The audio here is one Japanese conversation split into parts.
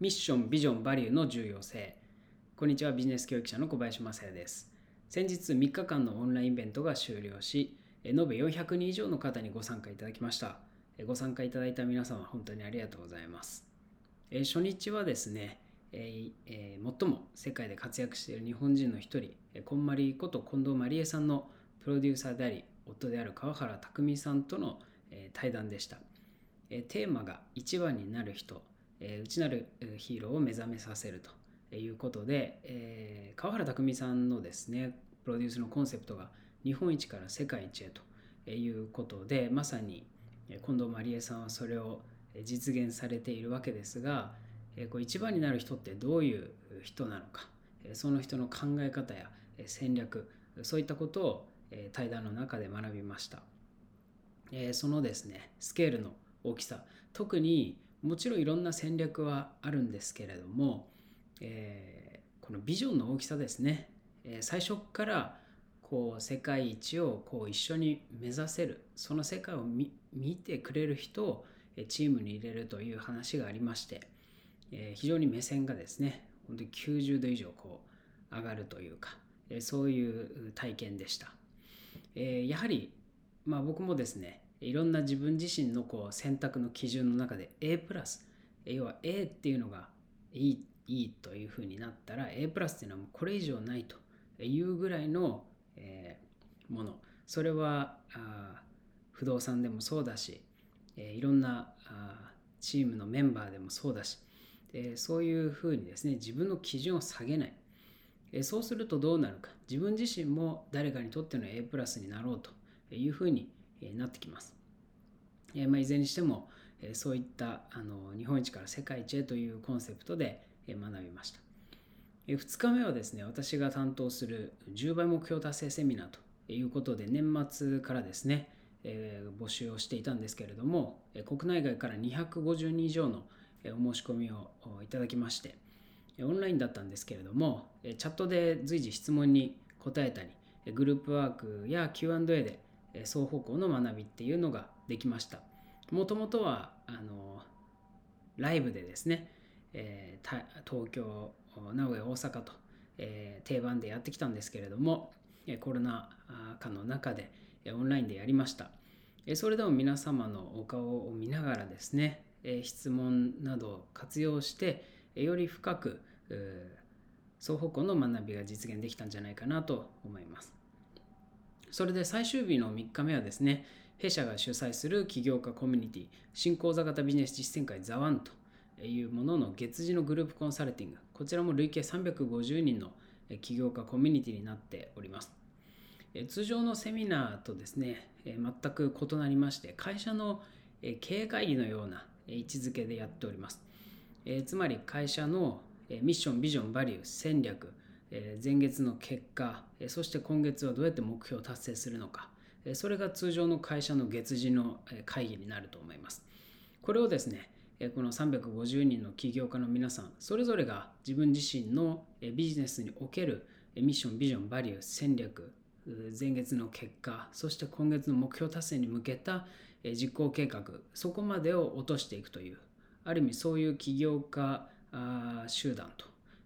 ミッション、ビジョン、バリューの重要性。こんにちは、ビジネス教育者の小林正也です。先日3日間のオンラインイベントが終了し、延べ400人以上の方にご参加いただきました。ご参加いただいた皆様、本当にありがとうございます。初日はですね、え、最も世界で活躍している日本人の一人、こんまりこと近藤まりえさんのプロデューサーであり、夫である川原拓さんとの対談でした。テーマが一番になる人、え内なるヒーローを目覚めさせるということで、え川原拓実さんのですねプロデュースのコンセプトが日本一から世界一へということでまさに近藤麻理恵さんはそれを実現されているわけですがえこう一番になる人ってどういう人なのかその人の考え方や戦略そういったことを対談の中で学びました。そのですねスケールの大きさ特にもちろんいろんな戦略はあるんですけれども、えー、このビジョンの大きさですね、えー、最初からこう世界一をこう一緒に目指せるその世界を見てくれる人をチームに入れるという話がありまして、えー、非常に目線がですね本当に90度以上こう上がるというか、えそういう体験でした、えやはり、まあ、僕もですねいろんな自分自身のこう選択の基準の中で A プラス要は A っていうのがいいいいというふうになったら A プラスっていうのはもうこれ以上ないというぐらいの、えー、もの。それはあ不動産でもそうだし、えー、いろんなあチームのメンバーでもそうだし、えー、そういうふうにですね自分の基準を下げない、えー、そうするとどうなるか。自分自身も誰かにとっての A プラスになろうというふうになってきます。えまあ、いずれにしても、えそういったあの日本一から世界一へというコンセプトで学びました。2日目はですね、私が担当する10倍目標達成セミナーということで、年末からですね、え募集をしていたんですけれども、国内外から250人以上のお申し込みをいただきまして、オンラインだったんですけれども、チャットで随時質問に答えたり、グループワークや Q&A で双方向の学びっていうのができました。もともとはあのライブでですね、えー、東京、名古屋、大阪と、えー、定番でやってきたんですけれども、コロナ禍の中でオンラインでやりました。それでも皆様のお顔を見ながらですね、質問などを活用して、より深く双方向の学びが実現できたんじゃないかなと思います。それで最終日の3日目はですね、弊社が主催する起業家コミュニティ、新講座型ビジネス実践会ザワンというものの月次のグループコンサルティング、こちらも累計350人の起業家コミュニティになっております。通常のセミナーとですね、全く異なりまして、会社の経営会議のような位置づけでやっております。つまり会社のミッション、ビジョン、バリュー、戦略、前月の結果、そして今月はどうやって目標を達成するのか、それが通常の会社の月次の会議になると思います。これをですね、この350人の起業家の皆さん、それぞれが自分自身のビジネスにおけるミッション、ビジョン、バリュー、戦略、前月の結果、そして今月の目標達成に向けた実行計画、そこまでを落としていくという、ある意味そういう起業家集団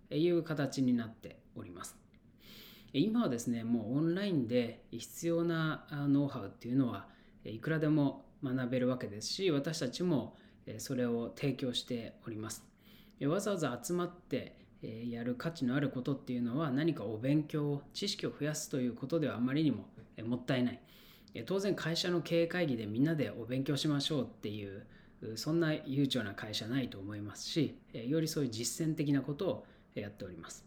という形になっております。今はですね、もうオンラインで必要なノウハウっていうのはいくらでも学べるわけですし、私たちもそれを提供しております。わざわざ集まってやる価値のあることっていうのは何かお勉強、知識を増やすということではあまりにももったいない。当然会社の経営会議でみんなでお勉強しましょうっていうそんな悠長な会社ないと思いますし、よりそういう実践的なことをやっております。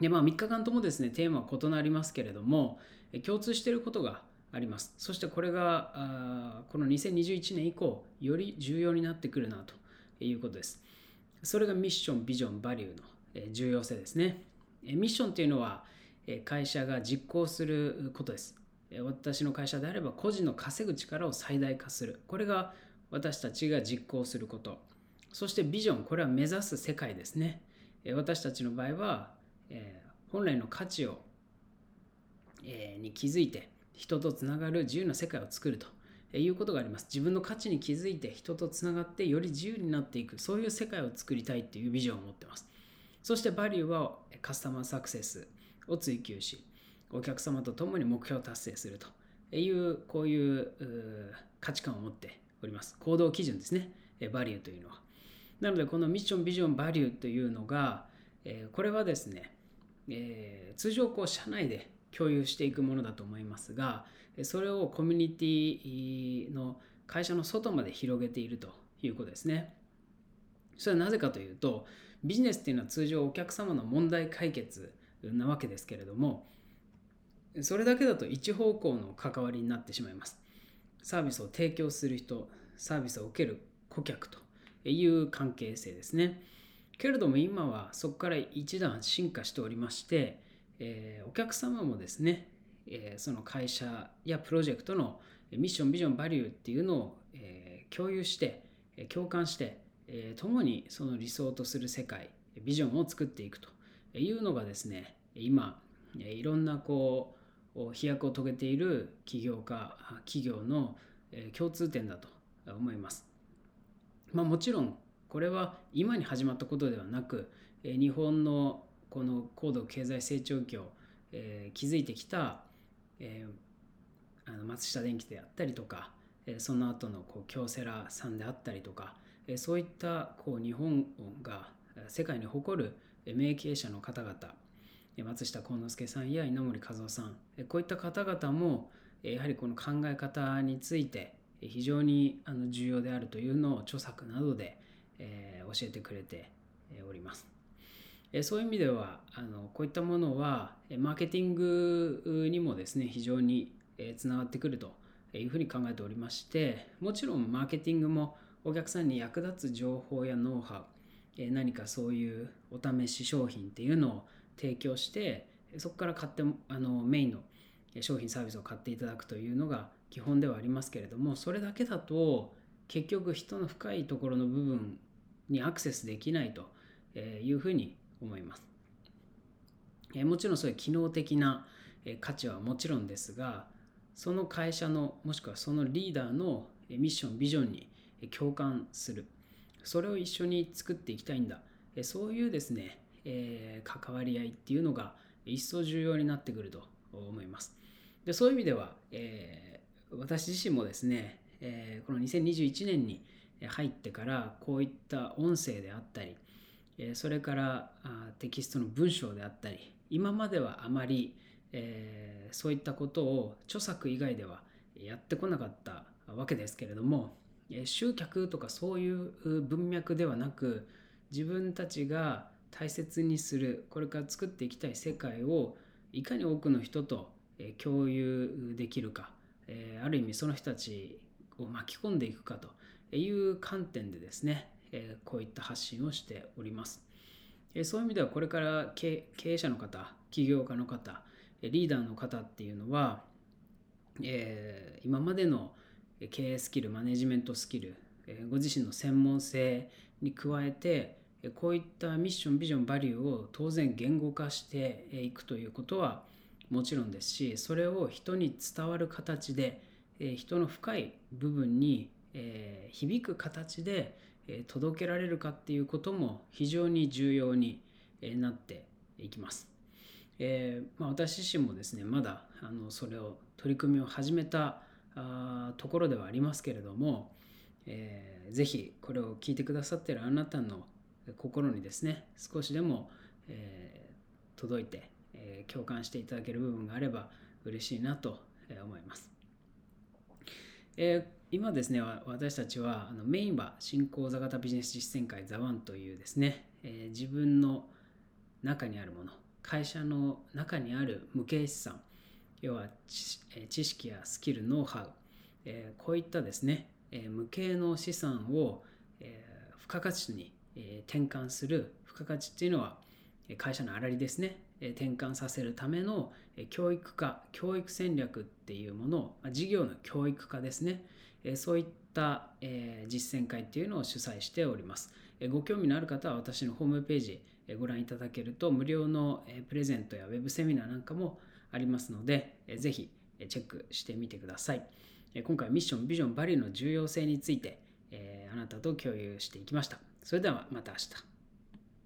で、まあ、3日間ともですね、テーマは異なりますけれども、共通していることがあります。そしてこれが、あこの2021年以降、より重要になってくるなということです。それがミッション、ビジョン、バリューの重要性ですね。ミッションというのは、会社が実行することです。私の会社であれば、個人の稼ぐ力を最大化する。これが私たちが実行すること。そしてビジョン、これは目指す世界ですね。私たちの場合は、えー、本来の価値を、えー、に気づいて人とつながる自由な世界を作るということがあります。自分の価値に気づいて人とつながってより自由になっていく、そういう世界を作りたいっていうビジョンを持ってます。そしてバリューはカスタマーサクセスを追求し、お客様と共に目標を達成するという、こういう価値観を持っております。行動基準ですね、バリューというのは。なので、このミッション、ビジョン、バリューというのが、これはですね、え通常こう社内で共有していくものだと思いますが、それをコミュニティの会社の外まで広げているということですね。それはなぜかというと、ビジネスっていうのは通常お客様の問題解決なわけですけれども、それだけだと一方向の関わりになってしまいます。サービスを提供する人、サービスを受ける顧客という関係性ですね。けれども今はそこから一段進化しておりまして、えー、お客様もですね、えー、その会社やプロジェクトのミッション、ビジョン、バリューっていうのを、えー、共有して、共感して、えー、共にその理想とする世界、ビジョンを作っていくというのがですね、今、いろんなこう飛躍を遂げている起業家、企業の共通点だと思います。まあ、もちろんこれは今に始まったことではなくえ日本のこの高度経済成長期を、えー、築いてきた、えー、あの松下電器であったりとか、えー、その後のこう京セラさんであったりとか、え、そういったこう日本が世界に誇る名経営者の方々松下幸之助さんや稲森和夫さんこういった方々もやはりこの考え方について非常に重要であるというのを著作などでえ教えてくれております。えそういう意味ではあのこういったものはマーケティングにもですね非常につながってくるというふうに考えておりましてもちろんマーケティングもお客さんに役立つ情報やノウハウ何かそういうお試し商品っていうのを提供してそこから買ってあのメインの商品サービスを買っていただくというのが基本ではありますけれどもそれだけだと結局人の深いところの部分にアクセスできないというふうに思います。もちろんそういう機能的な価値はもちろんですがその会社のもしくはそのリーダーのミッションビジョンに共感する。それを一緒に作っていきたいんだ。そういうですね、え関わり合いっていうのが一層重要になってくると思います。でそういう意味では、え、私自身もですね、え、この2021年に入ってからこういった音声であったりそれからテキストの文章であったり今まではあまり、そういったことを著作以外ではやってこなかったわけですけれども集客とかそういう文脈ではなく自分たちが大切にするこれから作っていきたい世界をいかに多くの人と共有できるかある意味その人たちを巻き込んでいくかという観点でですねえこういった発信をしております。えそういう意味ではこれから経営者の方、起業家の方、リーダーの方っていうのは、え今までの経営スキル、マネジメントスキル、えご自身の専門性に加えて、こういったミッション、ビジョン、バリューを当然言語化していくということはもちろんですし、それを人に伝わる形で、人の深い部分にえ響く形で届けられるかっていうことも非常に重要になっていきます。えー、まあ、私自身もですねまだあのそれを取り組みを始めたあところではありますけれども、えー、ぜひこれを聞いてくださっているあなたの心にですね少しでも、えー、届いて、え共感していただける部分があれば嬉しいなと思います。えー今ですね、私たちはあのメインは新講座型ビジネス実践会ザワンというですね、えー、自分の中にあるもの、会社の中にある無形資産、要は知識やスキル、ノウハウ、えー、こういったですね、えー、無形の資産を、えー、付加価値に、え転換する付加価値っていうのは会社の粗利ですね、転換させるための教育化、教育戦略っていうものを、事業の教育化ですね、そういった実践会っていうのを主催しております。ご興味のある方は私のホームページご覧いただけると無料のプレゼントやウェブセミナーなんかもありますので、ぜひチェックしてみてください。今回ミッション、ビジョン、バリューの重要性について、え、あなたと共有していきました。それではまた明日。